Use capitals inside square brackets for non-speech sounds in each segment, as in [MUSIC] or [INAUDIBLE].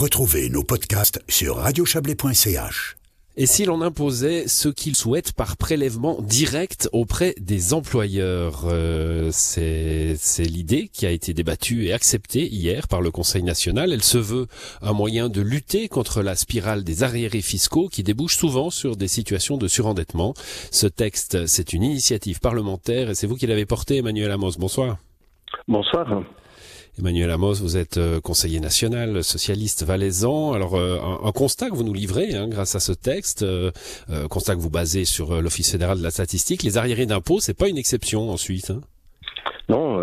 Retrouvez nos podcasts sur radiochablais.ch. Et si l'on imposait ce qu'ils souhaitent par prélèvement direct auprès des employeurs euh, C'est l'idée qui a été débattue et acceptée hier par le Conseil national. Elle se veut un moyen de lutter contre la spirale des arriérés fiscaux qui débouchent souvent sur des situations de surendettement. Ce texte, c'est une initiative parlementaire et c'est vous qui l'avez porté, Emmanuel Amos. Bonsoir. Bonsoir. Emmanuel Amos, vous êtes euh, conseiller national socialiste valaisan. Alors euh, un, constat que vous nous livrez hein, grâce à ce texte, euh, constat que vous basez sur l'Office fédéral de la statistique, les arriérés d'impôts, c'est pas une exception en Suisse. Hein? Non,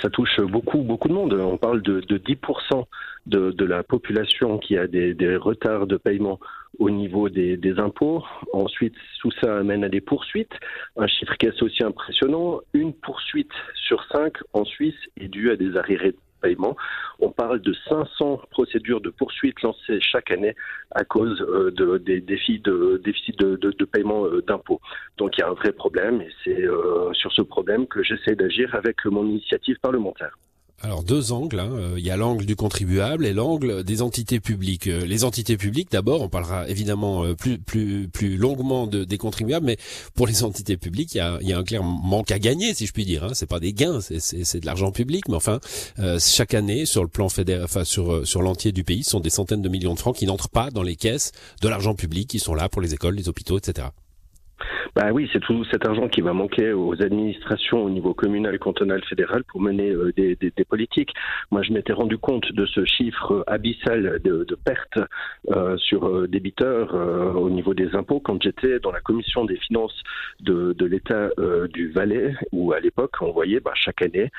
ça touche beaucoup beaucoup de monde. On parle de, de 10% de, la population qui a des, retards de paiement au niveau des, des, impôts. Ensuite, tout ça amène à des poursuites. Un chiffre qui est aussi impressionnant, une poursuite sur cinq en Suisse est due à des arriérés paiement. On parle de 500 procédures de poursuite lancées chaque année à cause euh, de, des défis de déficit de, de, paiement euh, d'impôts. Donc il y a un vrai problème et c'est euh, sur ce problème que j'essaie d'agir avec mon initiative parlementaire. Alors deux angles, hein. Euh, il y a l'angle du contribuable et l'angle des entités publiques. Euh, les entités publiques, d'abord, on parlera évidemment euh, plus plus plus longuement de, des contribuables, mais pour les entités publiques, il y a, il y a un clair manque à gagner, si je puis dire. Hein. C'est pas des gains, c'est de l'argent public, mais enfin, chaque année, sur le plan fédéral, enfin sur sur l'entier du pays, ce sont des centaines de millions de francs qui n'entrent pas dans les caisses de l'argent public, qui sont là pour les écoles, les hôpitaux, etc. Bah oui, c'est tout cet argent qui va manquer aux administrations au niveau communal, cantonal, fédéral pour mener euh, des, politiques. Moi, je m'étais rendu compte de ce chiffre abyssal de, pertes euh, sur euh, débiteurs au niveau des impôts quand j'étais dans la commission des finances de, l'État du Valais, où à l'époque on voyait bah, chaque année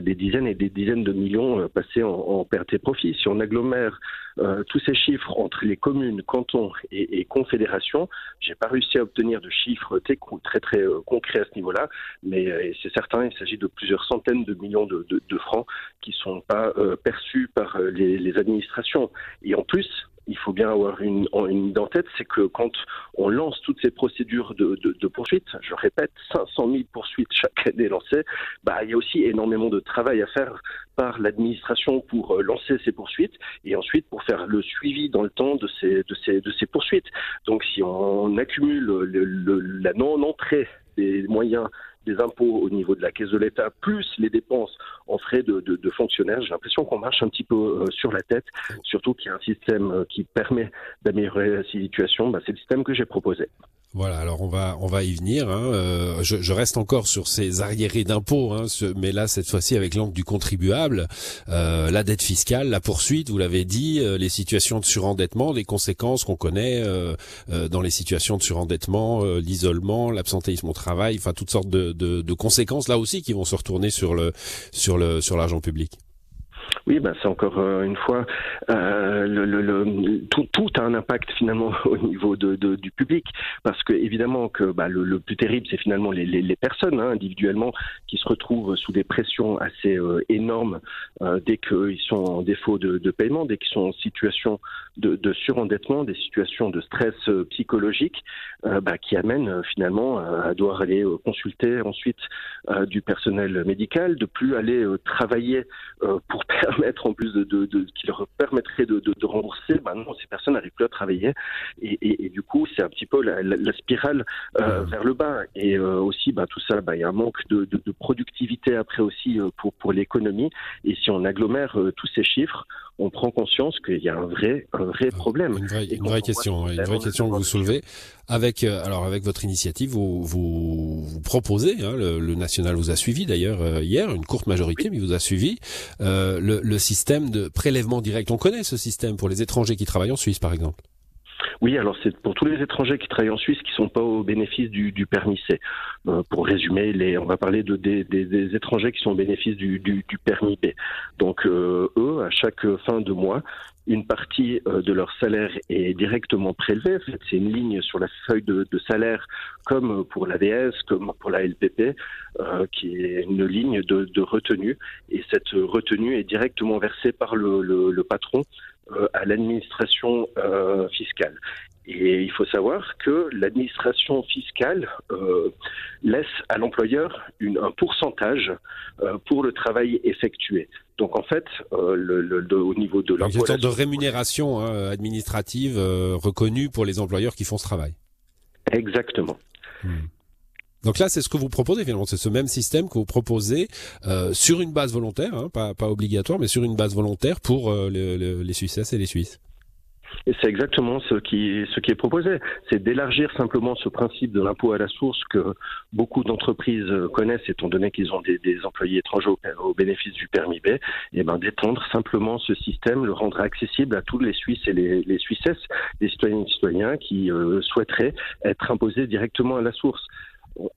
des dizaines et des dizaines de millions passés en, en pertes et profits. Si on agglomère tous ces chiffres entre les communes, cantons et, et confédérations, j'ai pas réussi à obtenir de chiffres très très euh, concret à ce niveau-là, mais euh, c'est certain, il s'agit de plusieurs centaines de millions de, francs qui ne sont pas euh, perçus par les, administrations. Et en plus, il faut bien avoir une, une idée en tête, c'est que quand on lance toutes ces procédures de, de, poursuite, je répète, 500 000 poursuites chaque année lancées, bah, il y a aussi énormément de travail à faire par l'administration pour euh, lancer ces poursuites et ensuite pour faire le suivi dans le temps de ces, de ces, de ces poursuites. Donc si on accumule le, la non-entrée des moyens des impôts au niveau de la caisse de l'État, plus les dépenses en frais de, de, fonctionnaires, j'ai l'impression qu'on marche un petit peu euh, sur la tête, surtout qu'il y a un système euh, qui permet d'améliorer la situation, bah, c'est le système que j'ai proposé. Voilà, alors on va on va y venir. Hein. Euh, je, reste encore sur ces arriérés d'impôts, hein, mais là cette fois-ci avec l'angle du contribuable, euh, la dette fiscale, la poursuite, vous l'avez dit, euh, les situations de surendettement, les conséquences qu'on connaît dans les situations de surendettement, l'isolement, l'absentéisme au travail, enfin toutes sortes de, de, de, conséquences là aussi qui vont se retourner sur le sur le sur l'argent public. Oui, ben c'est encore euh, une fois euh, tout, a un impact finalement [LAUGHS] au niveau de, du public. Parce que évidemment que bah, le, plus terrible c'est finalement les, les, personnes hein, individuellement qui se retrouvent sous des pressions assez euh, énormes dès qu'ils sont en défaut de, paiement, dès qu'ils sont en situation de, de, surendettement, des situations de stress psychologique bah, qui amènent finalement à devoir aller consulter ensuite du personnel médical, de plus aller travailler pour permettre en plus de, de, de qui leur permettrait de, de, de rembourser, bah non, ces personnes n'arrivent plus à travailler. Et, et, et du coup c'est un petit peu la, la, la spirale euh, vers le bas. Et euh, aussi bah, tout ça, bah, il y a un manque de, de, de productivité après aussi euh, pour pour l'économie. Et si on agglomère euh, tous ces chiffres, on prend conscience qu'il y a un vrai un vrai problème. Une vraie, une vraie question, une vraie question que vous soulevez avec alors avec votre initiative, vous vous, vous proposez, hein, le, le, national vous a suivi d'ailleurs hier, une courte majorité, mais vous a suivi. Euh, le, le, système de prélèvement direct. On connaît ce système pour les étrangers qui travaillent en Suisse, par exemple. Oui, alors c'est pour tous les étrangers qui travaillent en Suisse qui sont pas au bénéfice du, permis C. Euh, pour résumer, les, on va parler de, des, étrangers qui sont au bénéfice du, permis B. Donc euh, eux, à chaque fin de mois, une partie euh, de leur salaire est directement prélevée. C'est une ligne sur la feuille de, salaire, comme pour l'AVS, comme pour la LPP, qui est une ligne de, retenue. Et cette retenue est directement versée par le patron à l'administration fiscale. Et il faut savoir que l'administration fiscale euh, laisse à l'employeur un pourcentage euh, pour le travail effectué. Donc en fait, euh, le, au niveau de l'impôt... Une sorte de rémunération hein, administrative reconnue pour les employeurs qui font ce travail. Exactement. Hmm. Donc là, c'est ce que vous proposez finalement, c'est ce même système que vous proposez sur une base volontaire, hein, pas, pas, obligatoire, mais sur une base volontaire pour les Suisses et les Suisses. Et c'est exactement ce qui, ce qui est proposé. C'est d'élargir simplement ce principe de l'impôt à la source que beaucoup d'entreprises connaissent, étant donné qu'ils ont des, employés étrangers au, bénéfice du permis B, et ben d'étendre simplement ce système, le rendre accessible à tous les Suisses et les, les Suissesses, les citoyennes et citoyens qui euh, souhaiteraient être imposés directement à la source.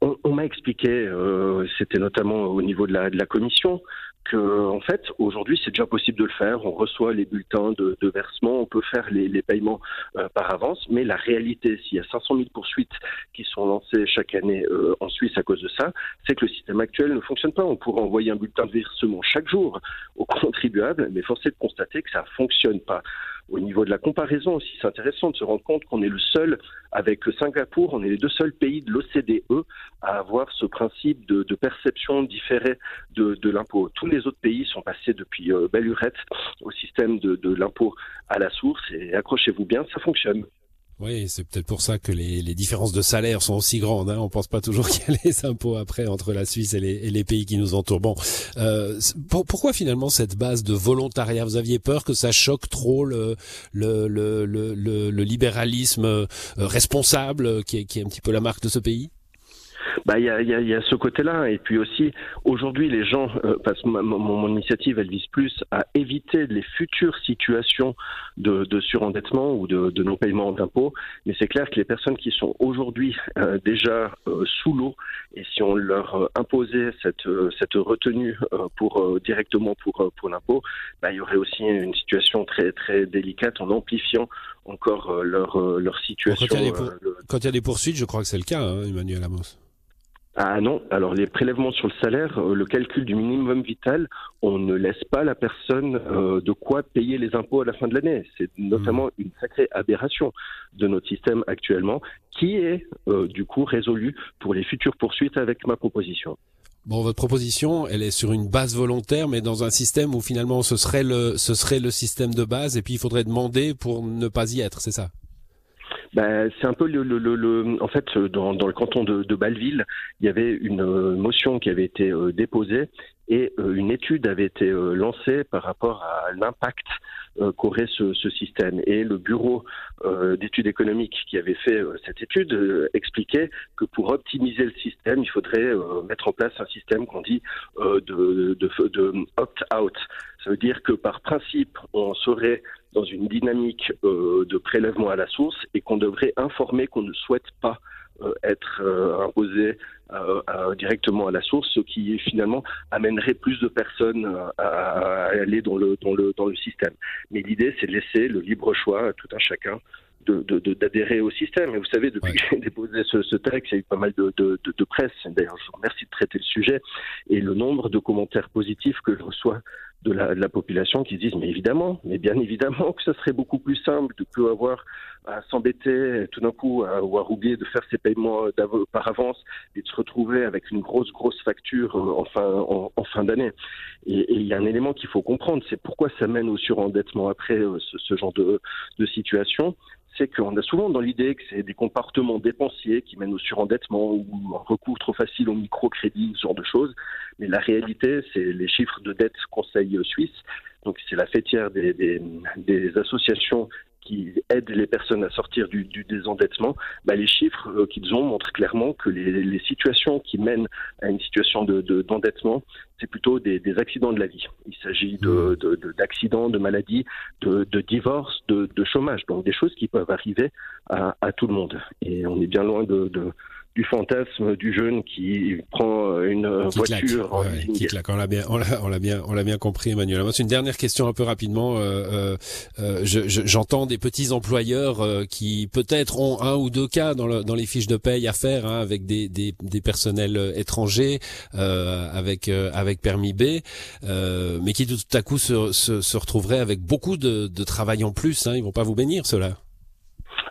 On, m'a expliqué, euh, c'était notamment au niveau de la, commission, que en fait aujourd'hui c'est déjà possible de le faire. On reçoit les bulletins de, versement, on peut faire les, paiements euh, par avance, mais la réalité, s'il y a 500 000 poursuites qui sont lancées chaque année euh, en Suisse à cause de ça, c'est que le système actuel ne fonctionne pas. On pourrait envoyer un bulletin de versement chaque jour aux [LAUGHS] contribuables, mais force est de constater que ça fonctionne pas. Au niveau de la comparaison aussi, c'est intéressant de se rendre compte qu'on est le seul, avec Singapour, on est les deux seuls pays de l'OCDE à avoir ce principe de, perception différée de, l'impôt. Tous les autres pays sont passés depuis euh, au système de, de l'impôt à la source et accrochez-vous bien, ça fonctionne. Oui, c'est peut-être pour ça que les, les, différences de salaire sont aussi grandes. Hein. On pense pas toujours [LAUGHS] qu'il y a les impôts après entre la Suisse et les, et les pays qui nous entourent. Bon, euh, pourquoi finalement cette base de volontariat? Vous aviez peur que ça choque trop le, le, le, le, libéralisme euh, responsable qui est, qui est un petit peu la marque de ce pays? Bah il y a, y, a, y a, ce côté-là et puis aussi aujourd'hui les gens euh, parce que mon, initiative elle vise plus à éviter les futures situations de, de surendettement ou de, de non-paiement d'impôts mais c'est clair que les personnes qui sont aujourd'hui euh, déjà euh, sous l'eau et si on leur imposait cette cette retenue pour directement pour pour l'impôt bah, il y aurait aussi une situation très très délicate en amplifiant encore leur leur situation. quand, il y a des poursuites, je crois que c'est le cas, hein, Emmanuel Amos. Ah non, alors les prélèvements sur le salaire, euh, le calcul du minimum vital, on ne laisse pas la personne euh, de quoi payer les impôts à la fin de l'année. C'est notamment mmh. une sacrée aberration de notre système actuellement, qui est euh, du coup résolue pour les futures poursuites avec ma proposition. Bon, votre proposition, elle est sur une base volontaire, mais dans un système où finalement ce serait le, ce serait le système de base, et puis il faudrait demander pour ne pas y être, c'est ça? Ben, c'est un peu le, le, le, en fait dans, dans le canton de, de il y avait une euh, motion qui avait été euh, déposée et euh, une étude avait été lancée par rapport à l'impact qu'aurait ce, ce, système. Et le bureau d'études économiques qui avait fait cette étude expliquait que pour optimiser le système, il faudrait mettre en place un système qu'on dit de, de, de opt-out. Ça veut dire que par principe, on saurait dans une dynamique euh, de prélèvement à la source et qu'on devrait informer qu'on ne souhaite pas euh, être euh, imposé directement à la source, ce qui finalement amènerait plus de personnes à, aller dans le, dans le, dans le système. Mais l'idée, c'est de laisser le libre choix à tout un chacun d'adhérer au système. Et vous savez, depuis que j'ai déposé ce, ce, texte, il y a eu pas mal de, de, de presse. D'ailleurs, je vous remercie de traiter le sujet. Et le nombre de commentaires positifs que je reçois de la, population qui disent mais évidemment, mais bien [LAUGHS] évidemment que ce serait beaucoup plus simple de plus avoir à s'embêter tout d'un coup ou à oublier de faire ses paiements par avance et de se retrouver avec une grosse grosse facture euh, en fin, en, fin d'année. Et il y a un élément qu'il faut comprendre, c'est pourquoi ça mène au surendettement après euh, ce, ce genre de, de situation c'est qu'on a souvent dans l'idée que c'est des comportements dépensiers qui mènent au surendettement ou un recours trop facile au microcrédit, ce genre de choses. Mais la réalité, c'est les chiffres de dette Conseil suisse. Donc c'est la fêtière des, des, des associations qui aident les personnes à sortir du, du désendettement, bah, les chiffres euh, qu'ils ont montrent clairement que les, les, situations qui mènent à une situation de, d'endettement, c'est plutôt des, des, accidents de la vie. Il s'agit de, de, d'accidents, de, maladies, de, de divorce, de, chômage, donc des choses qui peuvent arriver à, à tout le monde. Et on est bien loin de du fantasme du jeune qui prend une voiture en qui claque. On l'a bien, on l'a, bien, on l'a bien compris, Emmanuel. Une dernière question un peu rapidement. Euh, euh, j'entends des petits employeurs qui peut-être ont un ou deux cas dans, le, dans les fiches de paye à faire hein, avec des, des, des, personnels étrangers, avec avec permis B, mais qui tout à coup se, se, se retrouveraient avec beaucoup de, de travail en plus. Hein. Ils vont pas vous bénir, cela.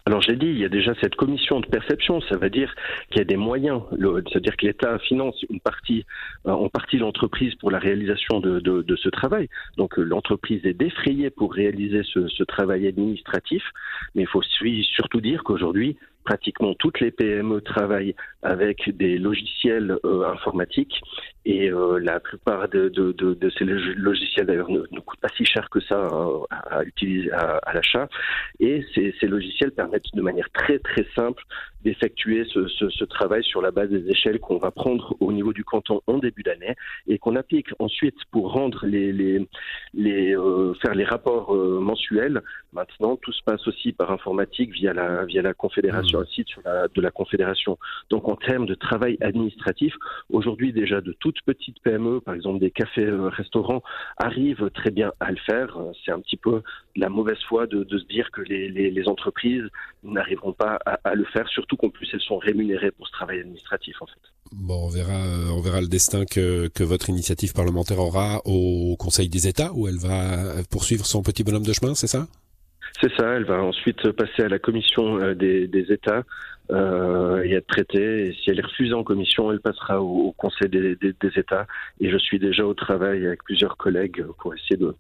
Alors j'ai dit, il y a déjà cette commission de perception, ça veut dire qu'il y a des moyens, c'est-à-dire que l'État finance une partie, euh, en partie l'entreprise pour la réalisation de, de, de ce travail. Donc euh, l'entreprise est défrayée pour réaliser ce, ce travail administratif, mais il faut surtout dire qu'aujourd'hui, pratiquement toutes les PME travaillent avec des logiciels euh, informatiques et euh, la plupart de, de, de, de, ces logiciels d'ailleurs ne, ne, coûtent pas si cher que ça euh, à, utiliser à, à l'achat et ces, ces, logiciels permettent de manière très très simple d'effectuer ce, ce, ce, travail sur la base des échelles qu'on va prendre au niveau du canton en début d'année et qu'on applique ensuite pour rendre les, les, les faire les rapports mensuels. Maintenant, tout se passe aussi par informatique via la via la confédération le site de la Confédération. Donc en termes de travail administratif, aujourd'hui déjà de toutes petites PME, par exemple des cafés-restaurants, euh, arrivent très bien à le faire. C'est un petit peu la mauvaise foi de, se dire que les, entreprises n'arriveront pas à, le faire, surtout qu'en plus elles sont rémunérées pour ce travail administratif en fait. Bon, on verra, euh, on verra le destin que, que votre initiative parlementaire aura au Conseil des États, où elle va poursuivre son petit bonhomme de chemin, c'est ça? C'est ça, elle va ensuite passer à la commission euh, des, des États euh, et être traitée. Et si elle est refusée en commission, elle passera au, Conseil des, États. Et je suis déjà au travail avec plusieurs collègues pour essayer de,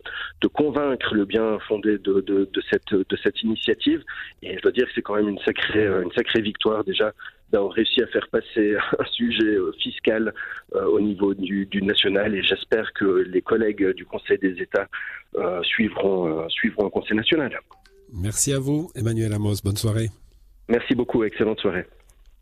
convaincre le bien fondé de, cette, initiative. Et je dois dire que c'est quand même une sacrée, victoire déjà d'avoir réussi à faire passer [LAUGHS] un sujet euh, fiscal euh, au niveau du, national. Et j'espère que les collègues du Conseil des États euh, suivront, suivront un Conseil national. Merci à vous, Emmanuel Amos. Bonne soirée. Merci beaucoup. Excellente soirée.